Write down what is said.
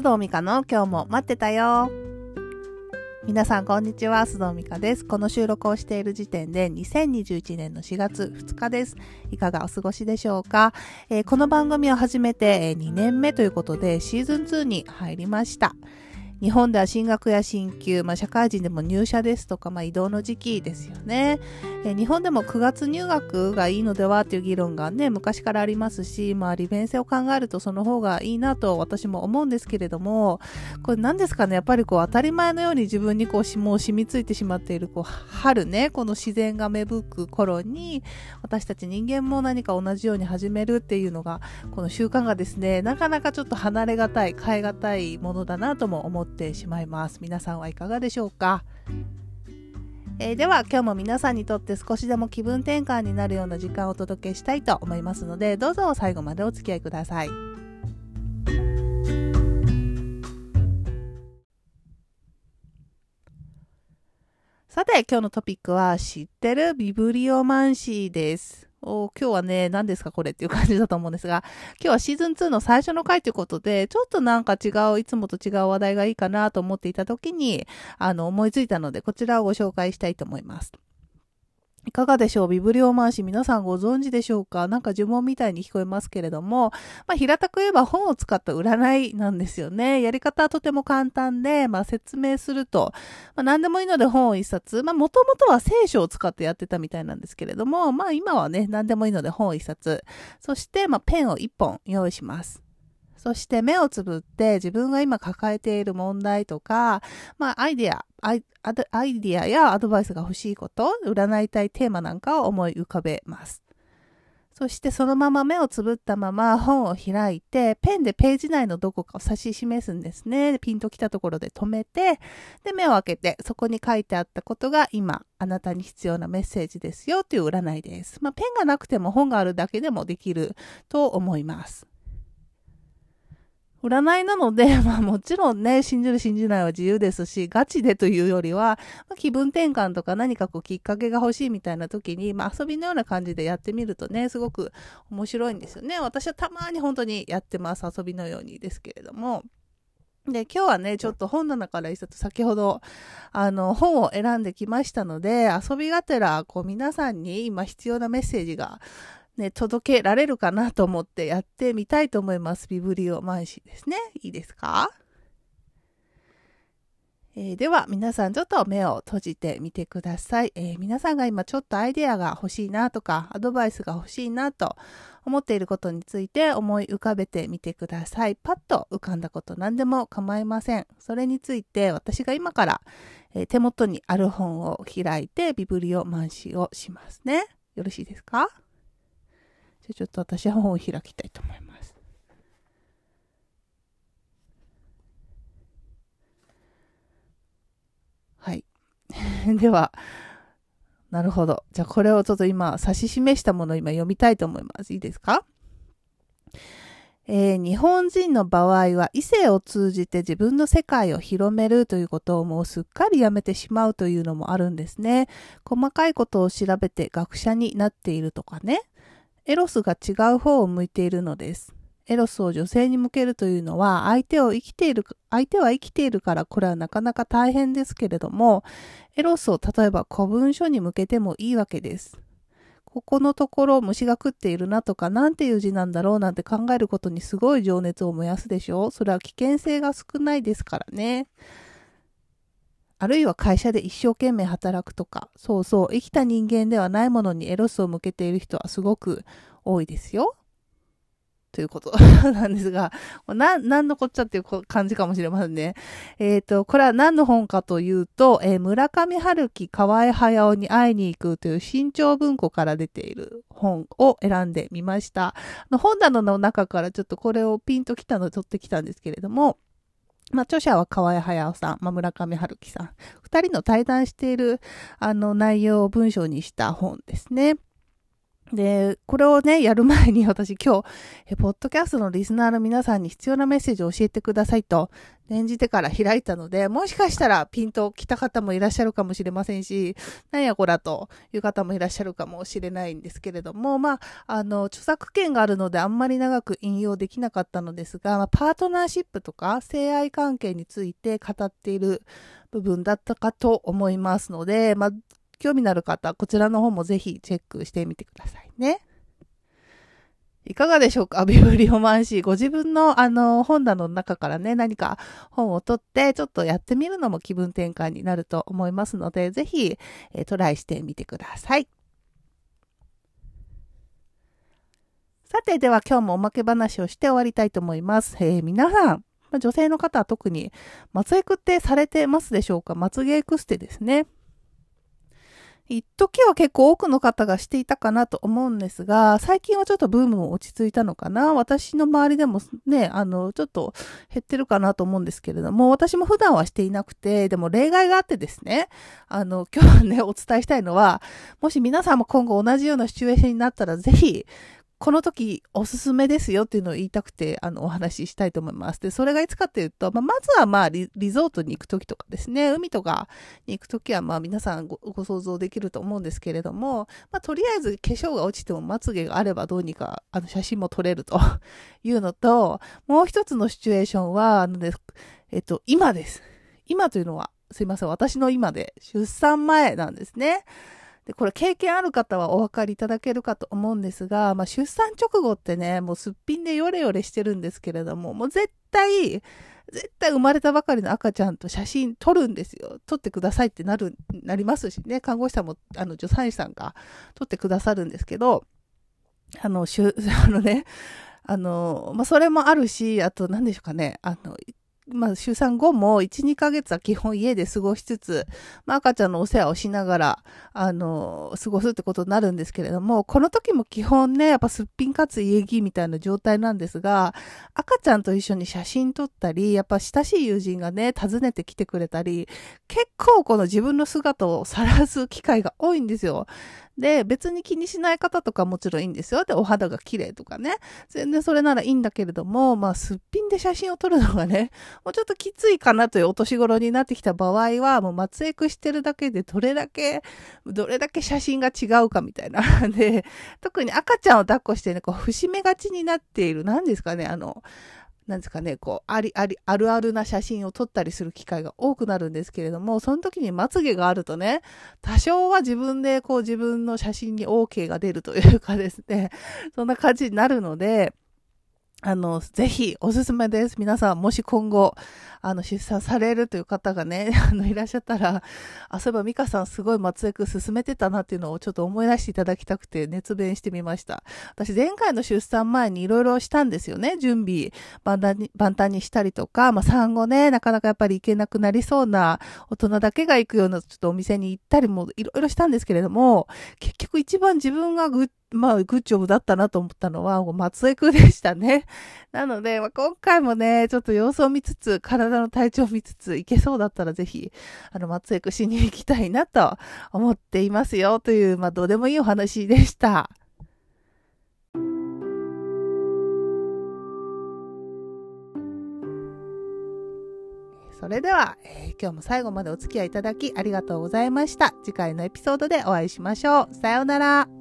須藤美香の今日も待ってたよ。皆さんこんにちは、須藤美香です。この収録をしている時点で2021年の4月2日です。いかがお過ごしでしょうか、えー、この番組を始めて2年目ということでシーズン2に入りました。日本では進学や進級、まあ、社会人でも入社ですとか、まあ、移動の時期ですよね。え日本でも9月入学がいいのではという議論がね、昔からありますし、まあ、利便性を考えるとその方がいいなと私も思うんですけれども、これ何ですかね、やっぱりこう当たり前のように自分にこうもう染みついてしまっている、こう春ね、この自然が芽吹く頃に、私たち人間も何か同じように始めるっていうのが、この習慣がですね、なかなかちょっと離れがたい、変えがたいものだなとも思っててしまいます。皆さんはいかがでしょうか？えー、では今日も皆さんにとって少しでも気分転換になるような時間をお届けしたいと思いますのでどうぞ最後までお付き合いください。さて今日のトピックは知ってるビブリオマンシーです。お今日はね、何ですかこれっていう感じだと思うんですが、今日はシーズン2の最初の回ということで、ちょっとなんか違う、いつもと違う話題がいいかなと思っていた時に、あの、思いついたので、こちらをご紹介したいと思います。いかがでしょう？ビブリオマンシ皆さんご存知でしょうか？なんか呪文みたいに聞こえますけれども、まあ、平たく言えば本を使った占いなんですよね。やり方はとても簡単で、まあ、説明すると、まあ、何でもいいので本を一冊、まあ、もともとは聖書を使ってやってたみたいなんですけれども、まあ、今はね、何でもいいので本を一冊、そして、まあ、ペンを一本用意します。そして目をつぶって自分が今抱えている問題とか、まあアイディア、アイアイディアやアドバイスが欲しいこと、占いたいテーマなんかを思い浮かべます。そしてそのまま目をつぶったまま本を開いて、ペンでページ内のどこかを指し示すんですね。ピンときたところで止めて、で、目を開けて、そこに書いてあったことが今、あなたに必要なメッセージですよという占いです。まあ、ペンがなくても本があるだけでもできると思います。占いなので、まあもちろんね、信じる信じないは自由ですし、ガチでというよりは、まあ、気分転換とか何かこうきっかけが欲しいみたいな時に、まあ遊びのような感じでやってみるとね、すごく面白いんですよね。私はたまに本当にやってます。遊びのようにですけれども。で、今日はね、ちょっと本棚から一冊先ほど、あの、本を選んできましたので、遊びがてら、こう皆さんに今必要なメッセージがね、届けられるかなと思ってやってみたいと思います。ビブリオマンシーですね。いいですか？えー、では皆さんちょっと目を閉じてみてください、えー、皆さんが今ちょっとアイデアが欲しいなとかアドバイスが欲しいなと思っていることについて思い浮かべてみてください。パッと浮かんだこと何でも構いません。それについて私が今から、えー、手元にある本を開いてビブリオマンシーをしますね。よろしいですか？じゃちょっと私は本を開きたいと思います。はい。では、なるほど。じゃあこれをちょっと今指し示したものを今読みたいと思います。いいですか？えー、日本人の場合は異性を通じて自分の世界を広めるということをもうすっかりやめてしまうというのもあるんですね。細かいことを調べて学者になっているとかね。エロスが違う方を向いているのです。エロスを女性に向けるというのは、相手を生きている、相手は生きているからこれはなかなか大変ですけれども、エロスを例えば古文書に向けてもいいわけです。ここのところ虫が食っているなとか、なんていう字なんだろうなんて考えることにすごい情熱を燃やすでしょうそれは危険性が少ないですからね。あるいは会社で一生懸命働くとか、そうそう、生きた人間ではないものにエロスを向けている人はすごく多いですよ。ということなんですが、な、なんのこっちゃっていう感じかもしれませんね。えっ、ー、と、これは何の本かというと、えー、村上春樹河合駿に会いに行くという新潮文庫から出ている本を選んでみました。の本棚の中からちょっとこれをピンときたのを取ってきたんですけれども、まあ、著者は河合隼さん、まあ、村上春樹さん。二人の対談している、あの、内容を文章にした本ですね。で、これをね、やる前に私今日、ポッドキャストのリスナーの皆さんに必要なメッセージを教えてくださいと、念じてから開いたので、もしかしたらピンと来た方もいらっしゃるかもしれませんし、なんやこらという方もいらっしゃるかもしれないんですけれども、まあ、あの、著作権があるのであんまり長く引用できなかったのですが、まあ、パートナーシップとか性愛関係について語っている部分だったかと思いますので、まあ、興味のある方、こちらの方もぜひチェックしてみてくださいね。いかがでしょうか？ビブリオマンシー。ご自分のあの本棚の中からね、何か本を取ってちょっとやってみるのも気分転換になると思いますので、ぜひ、え、トライしてみてください。さて、では今日もおまけ話をして終わりたいと思います。えー、皆さん、女性の方は特に、まつエクってされてますでしょうか？まつげエクステですね。一時は結構多くの方がしていたかなと思うんですが、最近はちょっとブームも落ち着いたのかな。私の周りでもね、あの、ちょっと減ってるかなと思うんですけれども、私も普段はしていなくて、でも例外があってですね、あの、今日はね、お伝えしたいのは、もし皆さんも今後同じようなシチュエーションになったら、ぜひ、この時おすすめですよっていうのを言いたくて、あの、お話ししたいと思います。で、それがいつかっていうと、まあ、まずはまあリ、リゾートに行く時とかですね、海とかに行く時はまあ皆さんご想像できると思うんですけれども、まあ、とりあえず化粧が落ちてもまつげがあればどうにか、あの、写真も撮れると いうのと、もう一つのシチュエーションは、あのね、えっと、今です。今というのは、すいません、私の今で、出産前なんですね。で、これ経験ある方はお分かりいただけるかと思うんですが、まあ、出産直後ってね、もうすっぴんでヨレヨレしてるんですけれども、もう絶対、絶対生まれたばかりの赤ちゃんと写真撮るんですよ。撮ってくださいってなる、なりますしね、看護師さんも、あの、助産師さんが撮ってくださるんですけど、あの、しゅ、あのね、あの、まあ、それもあるし、あと何でしょうかね、あの、まあ、出産後も1、2ヶ月は基本家で過ごしつつ、まあ、赤ちゃんのお世話をしながら、あの、過ごすってことになるんですけれども、この時も基本ね、やっぱすっぴんかつ家着みたいな状態なんですが、赤ちゃんと一緒に写真撮ったり、やっぱ親しい友人がね、訪ねてきてくれたり、結構この自分の姿を晒す機会が多いんですよ。で、別に気にしない方とかもちろんいいんですよ。で、お肌が綺麗とかね。全然それならいいんだけれども、まあ、すっぴんで写真を撮るのがね、もうちょっときついかなというお年頃になってきた場合は、もう松江区してるだけでどれだけ、どれだけ写真が違うかみたいな。で、特に赤ちゃんを抱っこしてね、こう、節目がちになっている、何ですかね、あの、なんですかね、こう、あり、あり、あるあるな写真を撮ったりする機会が多くなるんですけれども、その時にまつげがあるとね、多少は自分でこう自分の写真に OK が出るというかですね、そんな感じになるので、あの、ぜひおすすめです。皆さん、もし今後、あの、出産されるという方がね、あの、いらっしゃったら、あ、そういえばミカさんすごい松江区進めてたなっていうのをちょっと思い出していただきたくて熱弁してみました。私、前回の出産前にいろいろしたんですよね。準備、万端に、万端にしたりとか、まあ、産後ね、なかなかやっぱり行けなくなりそうな大人だけが行くようなちょっとお店に行ったりもいろいろしたんですけれども、結局一番自分がぐっまあ、グッジョブだったなと思ったのは、松江区でしたね。なので、まあ、今回もね、ちょっと様子を見つつ、体の体調を見つつ、行けそうだったらぜひ、あの、松江区しに行きたいなと思っていますよ、という、まあ、どうでもいいお話でした。それでは、えー、今日も最後までお付き合いいただきありがとうございました。次回のエピソードでお会いしましょう。さようなら。